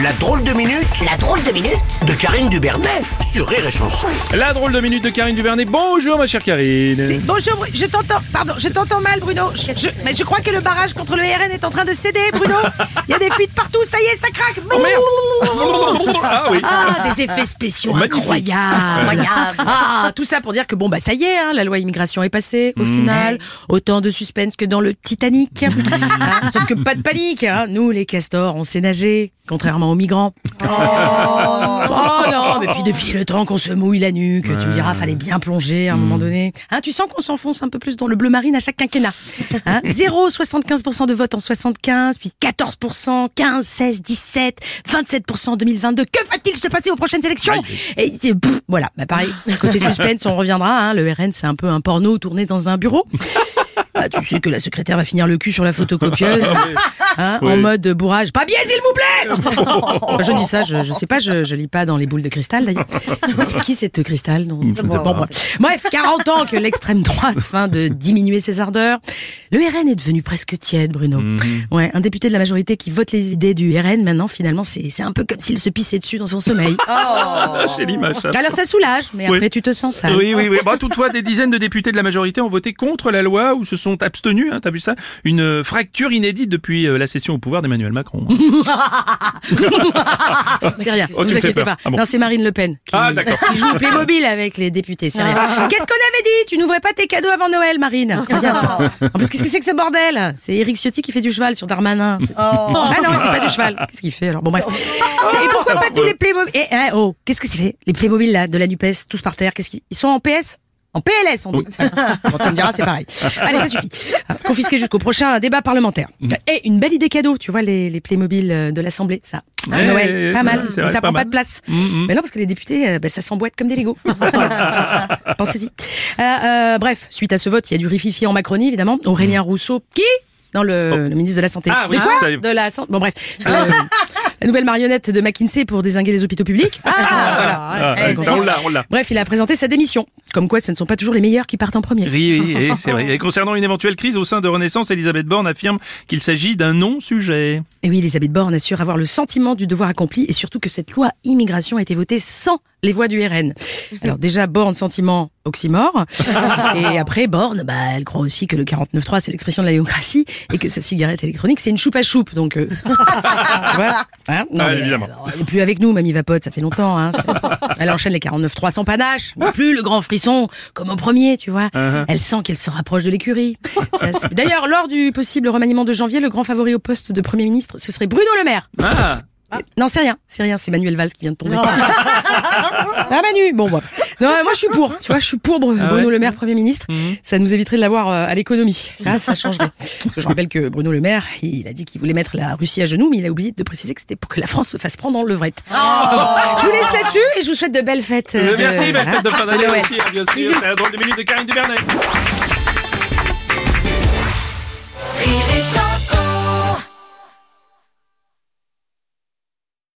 La drôle de minute La drôle de minute de Karine Dubernet sur Rire et Chanson. La drôle de minute de Karine Duvernet. Bonjour ma chère Karine. Bonjour, Bru- je t'entends, pardon, je t'entends mal, Bruno. Je, je- mais je crois que le barrage contre le RN est en train de céder, Bruno. Il y a des fuites partout, ça y est, ça craque. Ah oui. Ah, des effets spéciaux Magnifique. incroyables. Ah, tout ça pour dire que bon, bah ça y est, hein, la loi immigration est passée. Mhm. Au final, autant de suspense que dans le Titanic. Hein, sauf que pas de panique, hein. nous les castors, on sait nager, contrairement aux migrants. Oh, non, mais puis depuis le temps qu'on se mouille la nuque, tu me diras, fallait bien plonger à un moment donné. Hein, tu sens qu'on s'enfonce un peu plus dans le bleu marine à chaque quinquennat. Hein, 0,75% de vote en 75, puis 14%, 15, 16%, 17%, 27% en 2022. Que va-t-il se passer aux prochaines élections? Et c'est pff, voilà, bah pareil. Côté suspense, on reviendra. Hein, le RN, c'est un peu un porno tourné dans un bureau. Ah, tu sais que la secrétaire va finir le cul sur la photocopieuse, hein, en mode bourrage. Pas bien, s'il vous plaît. je dis ça, je, je sais pas, je, je lis pas dans les boules de cristal d'ailleurs. C'est qui cette cristal dont- bon, bref. Bref, 40 ans que l'extrême droite fin de diminuer ses ardeurs. Le RN est devenu presque tiède, Bruno. Ouais, un député de la majorité qui vote les idées du RN maintenant, finalement, c'est un peu comme s'il se pissait dessus dans son sommeil. J'ai l'image. Alors ça soulage, mais Oui. après tu te sens sale. Oui, oui, oui. Bah, toutefois, des dizaines de députés de la majorité ont voté contre la loi ou se sont abstenus. Hein, T'as vu ça? Une fracture inédite depuis euh, la session au pouvoir d'Emmanuel Macron. hein. C'est rien, Oh, ne tu vous inquiétez pas. Ah bon. Non, c'est Marine Le Pen qui, Ah, d'accord. qui joue au Playmobil avec les députés, c'est rien. Qu'est-ce qu'on avait dit? Tu n'ouvrais pas tes cadeaux avant Noël, Marine ça. En plus, qu'est-ce que c'est que ce bordel? C'est Eric Ciotti qui fait du cheval sur Darmanin. C'est- Ah non, il fait pas du cheval. Qu'est-ce qu'il fait alors? Bon bref. C'est- Et pourquoi pas tous les Playmobil? Eh, eh, Oh, qu'est-ce que c'est? Fait Les Playmobil là, de la Nupes, tous par terre, qu'est-ce qu'ils ils sont en PS? En PLS, on dit. Bon, tu me diras, c'est pareil. Allez, ça suffit. Confisqué jusqu'au prochain débat parlementaire. Et une belle idée cadeau, tu vois, les, les Playmobil euh, de l'Assemblée, ça. Noël, pas mal. vrai, ça prend pas de place. Mhm. Mais non, parce que les députés, bah, ça s'emboîte comme des Legos. Pensez-y. Euh, euh, bref, suite à ce vote, il y a du rififi en Macronie, évidemment. Aurélien Rousseau, qui dans le, le ministre de la Santé. Ah oui, de quoi ça. De la santé. Bon bref. Euh, la nouvelle marionnette de McKinsey pour désinguer les hôpitaux publics. Ah, voilà. Ah, ouais, ça, on l'a, on l'a. Bref, il a présenté sa démission. Comme quoi, ce ne sont pas toujours les meilleurs qui partent en premier. Oui, oui, oui, c'est vrai. Et concernant une éventuelle crise au sein de Renaissance, Elisabeth Borne affirme qu'il s'agit d'un non-sujet. Et oui, Elisabeth Borne assure avoir le sentiment du devoir accompli et surtout que cette loi immigration a été votée sans les voix du RN. Alors déjà, Borne, sentiment, oxymore. et après, Borne, bah, elle croit aussi que le 49.3, c'est l'expression de la démocratie et que sa cigarette électronique, c'est une choupe à choupe. Donc, euh, tu vois hein non, Ah, mais, évidemment. euh, elle est plus avec nous, Mamie Vapote, ça fait longtemps. Hein, elle enchaîne les 49.3 sans panache, non plus le grand frisson, comme au premier, tu vois. Elle sent qu'elle se rapproche de l'écurie. D'ailleurs, lors du possible remaniement de janvier, le grand favori au poste de Premier ministre, ce serait Bruno Le Maire. Ah, Non, c'est rien, c'est rien, c'est Manuel Valls qui vient de tomber. ah Manu, bon bref. Non, moi je suis pour, tu vois, je suis pour Ah Bruno ouais Le Maire Premier ministre. Ça nous éviterait de l'avoir euh, à l'économie. Ça, ça changerait. Parce que je rappelle que Bruno Le Maire, il a dit qu'il voulait mettre la Russie à genoux, mais il a oublié de préciser que c'était pour que la France se fasse prendre en levrette. Je vous laisse là-dessus et je vous souhaite de belles fêtes. euh, merci, de- belle fête de fin d'année aussi, bien sûr. C'est la drôle de minute de Karine Duvernet.